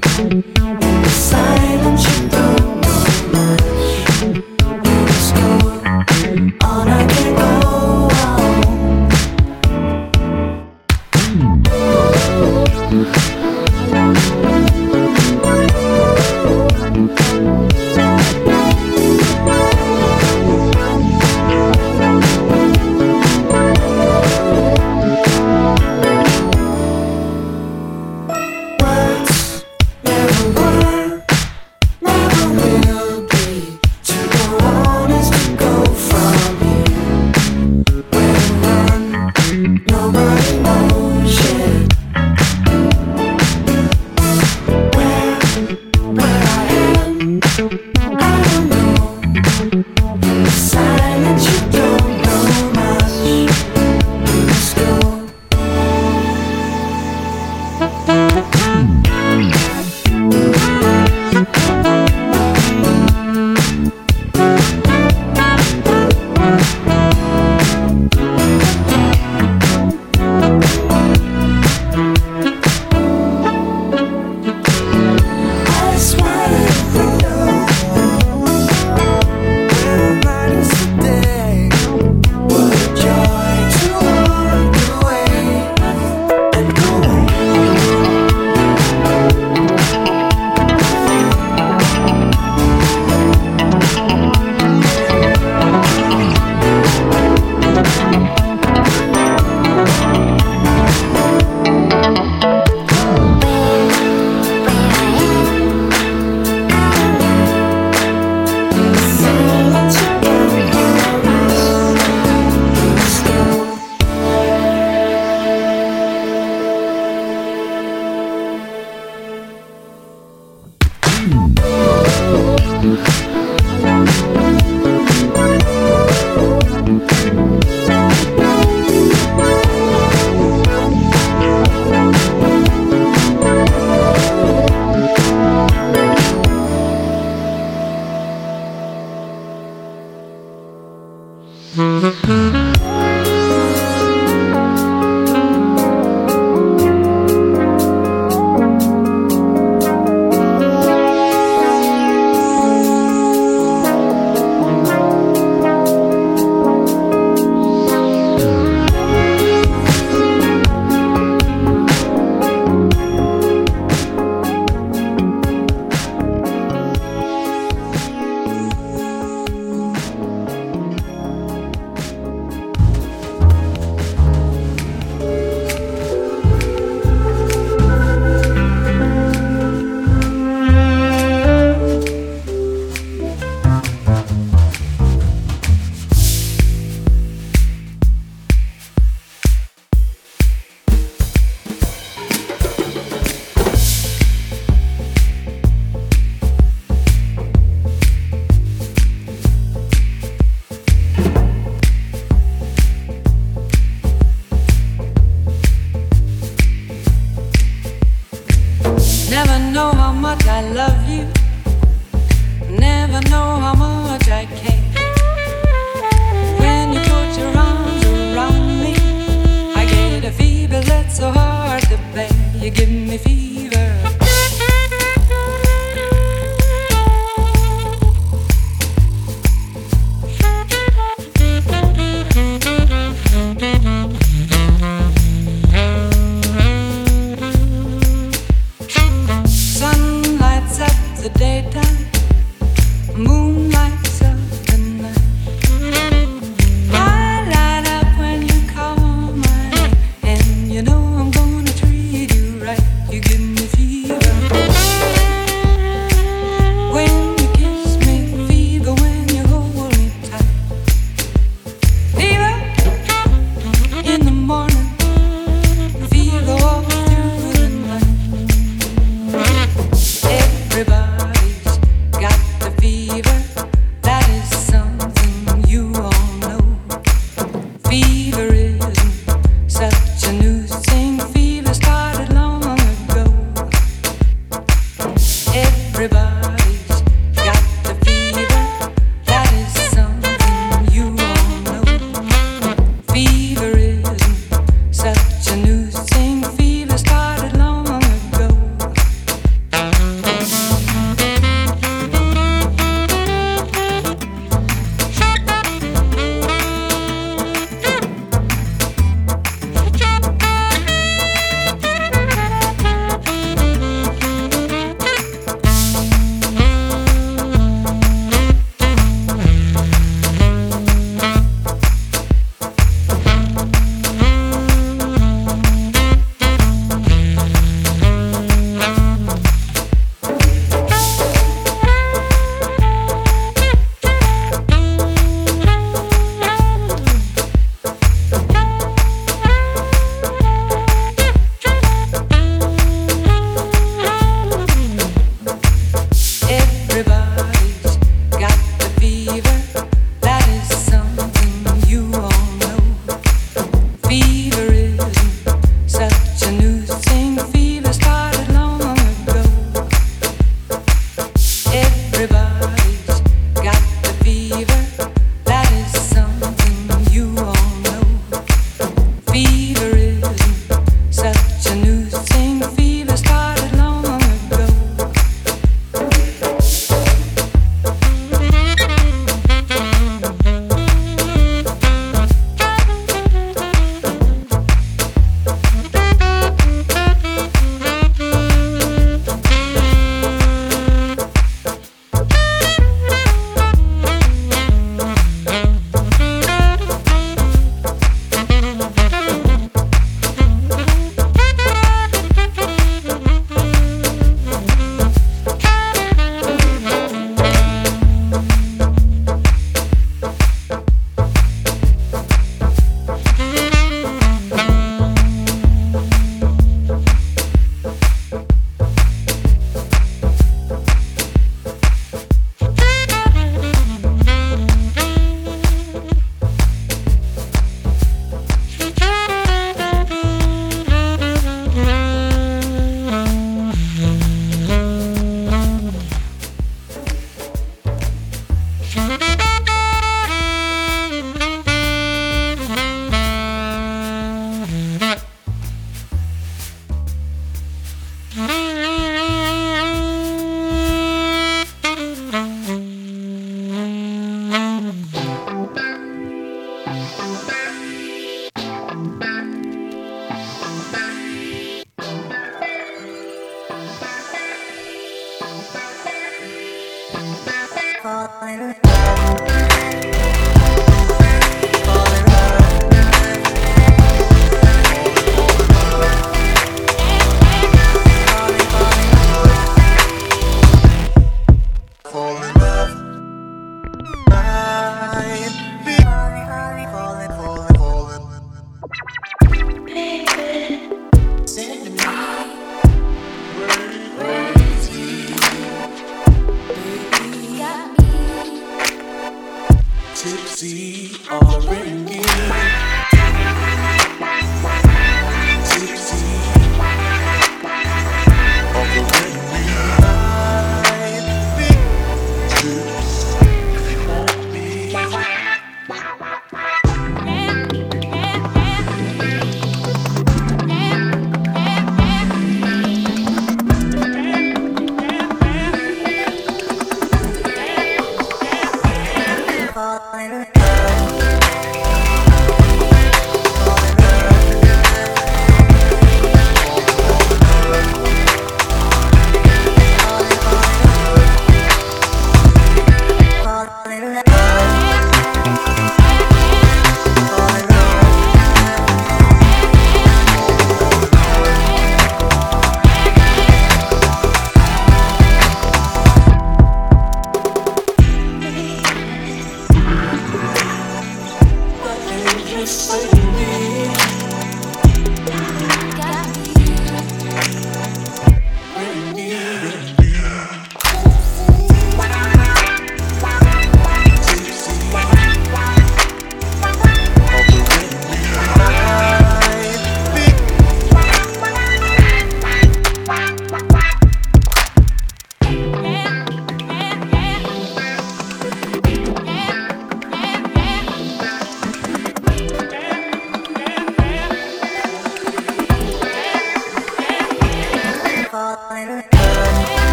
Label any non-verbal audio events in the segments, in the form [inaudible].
Thank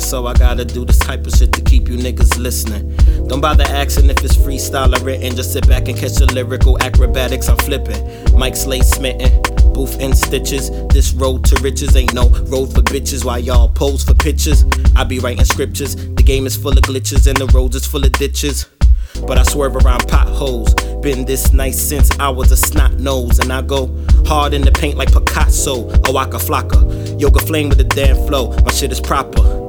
so I gotta do this type of shit to keep you niggas listening. Don't bother asking if it's freestyle or written, just sit back and catch the lyrical acrobatics I'm flipping. Mike Slade smitten, booth and stitches. This road to riches ain't no road for bitches while y'all pose for pictures. I be writing scriptures, the game is full of glitches and the roads is full of ditches. But I swerve around potholes. Been this nice since I was a snot nose, and I go hard in the paint like Picasso oh, or Waka Flocka. Yoga flame with a damn flow, my shit is proper.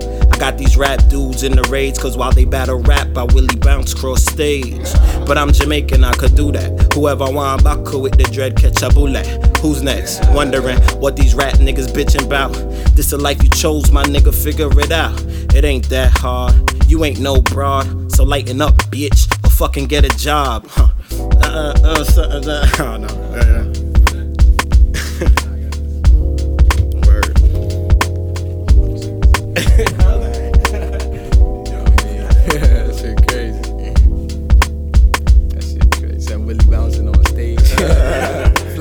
I got these rap dudes in the raids, cause while they battle rap, I willy bounce cross stage. But I'm Jamaican, I could do that. Whoever want Baku with the dread, catch a bullet. Who's next? Wondering what these rat niggas bitching about. This the life you chose, my nigga, figure it out. It ain't that hard. You ain't no broad, so lighten up, bitch, or fucking get a job. Huh. Uh, uh, uh, uh, [laughs] uh, oh no. Uh, Word.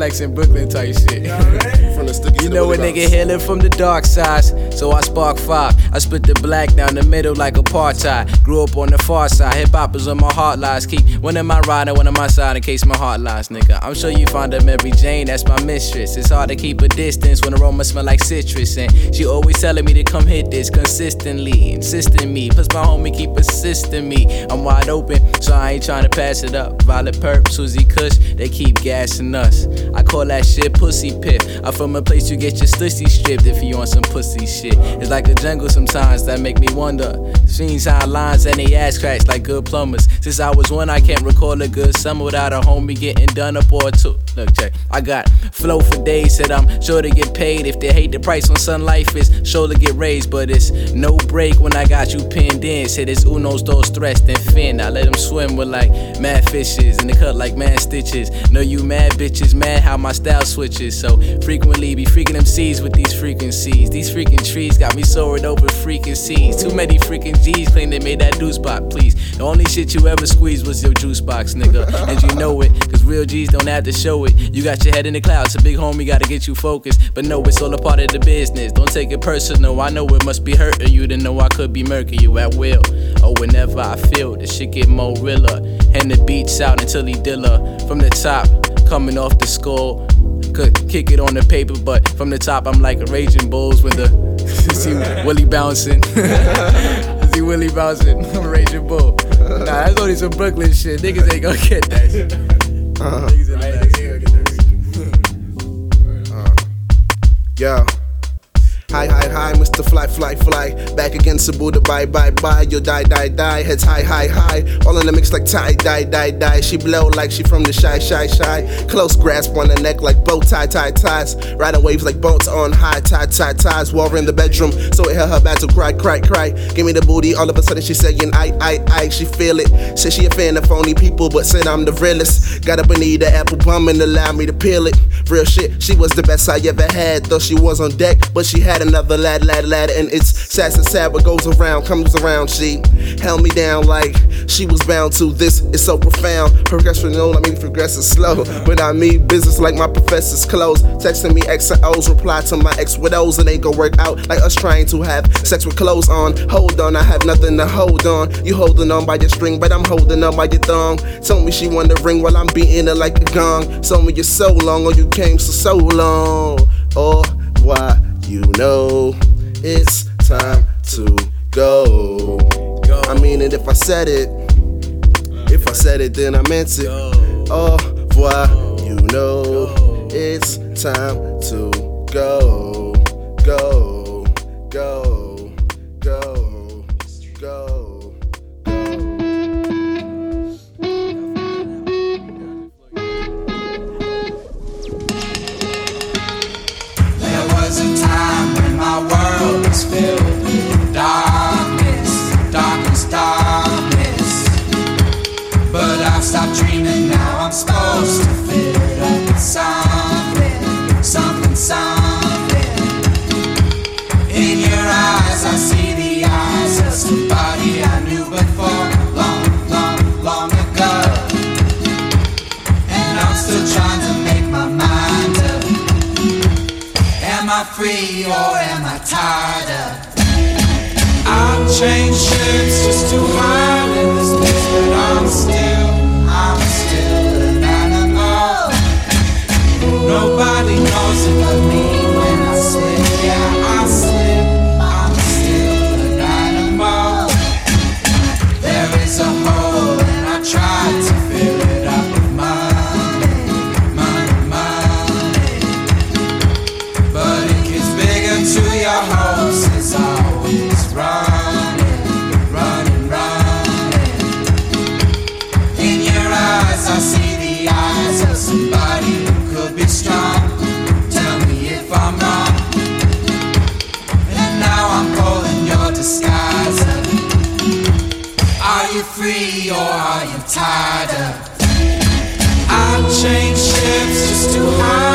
Flex in Brooklyn type shit. [laughs] From the You know a nigga hailing from the dark side, so I spark five. I split the black down the middle like apartheid. Grew up on the far side, hip hop is on my heart lies. Keep one of my riding, one of my side in case my heart lies, nigga. I'm sure you find a Mary Jane, that's my mistress. It's hard to keep a distance when the aroma smell like citrus, and she always telling me to come hit this consistently, insisting me. Plus my homie keep assisting me. I'm wide open, so I ain't trying to pass it up. Violet Perp, Susie Kush, they keep gassing us. I call that shit pussy pit. I'm from a place you get your stussy stripped if you on some pussy shit. It's like a jungle sometimes that make me wonder. Scenes high lines and they ass cracks like good plumbers. Since I was one, I can't recall a good summer without a homie getting done up or two. Look, check. I got flow for days, that I'm sure to get paid. If they hate the price on Sun Life, is sure to get raised. But it's no break when I got you pinned in. Said it's unos, dos, tres, then fin. I let them swim with like mad fishes in the cut like mad stitches. Know you mad bitches, mad how my style switches. So frequently be freaking seeds with these frequencies. These freaking trees got me soaring over freaking seas. Too many freaking G's claim they made that deuce spot, please. The only shit you ever squeezed was your juice box, nigga. And you know it, cause real G's don't have to show it. You got your head in the clouds, a big homie gotta get you focused. But no, it's all a part of the business. Don't take it personal. I know it must be hurting you to know I could be murking you at will. Oh, whenever I feel the shit get more realer. And the beats out until he dilla. From the top, coming off the skull. Could kick it on the paper, but from the top I'm like a raging bulls when the [laughs] see Willie bouncing. [laughs] see Willie bouncing. [laughs] I'm a raging bull. Nah, that's only some Brooklyn shit. Niggas ain't gonna get that shit. Uh-huh. Niggas ain't gonna get that shit. Uh, yeah. Hi, hi, hi, Mr. Fly, fly, fly. Back against the bye, bye, bye. You die, die, die. Heads high, high, high. All in the mix like tie, die, die, die. She blow like she from the shy, shy, shy. Close grasp on the neck like bow tie, tie, ties. Riding waves like boats on high, tie, tie, ties. War in the bedroom, so it held her back to cry, cry, cry. Give me the booty, all of a sudden she saying, I, I, I. She feel it. Said she a fan of phony people, but said I'm the realest. Got up and eat the apple bum and allow me to peel it. Real shit, she was the best I ever had. Though she was on deck, but she had another lad, lad, lad, and it's sad and sad what goes around comes around. She held me down like she was bound to. This is so profound. Progression, no, I mean progressive slow, but I mean business like my professor's clothes. Texting me X and O's, reply to my ex widows, and ain't gonna work out like us trying to have sex with clothes on. Hold on, I have nothing to hold on. You holding on by your string, but I'm holding on by your thong. Told me she wanted the ring while I'm beating her like a gong. Told me you're so long, or you came so so long, or why you know it's time to go. I mean it if I said it. If I said it, then I meant it. Oh, Au revoir, you know it's time to go, go, world was filled Free or am I tied up? I've changed shapes just to hide in this place, but I'm still, I'm still an animal. Nobody knows it but me when I slip. Yeah, I slip. I'm still an animal. There is a hole and I try to free or are you tied up? I've shapes just to hide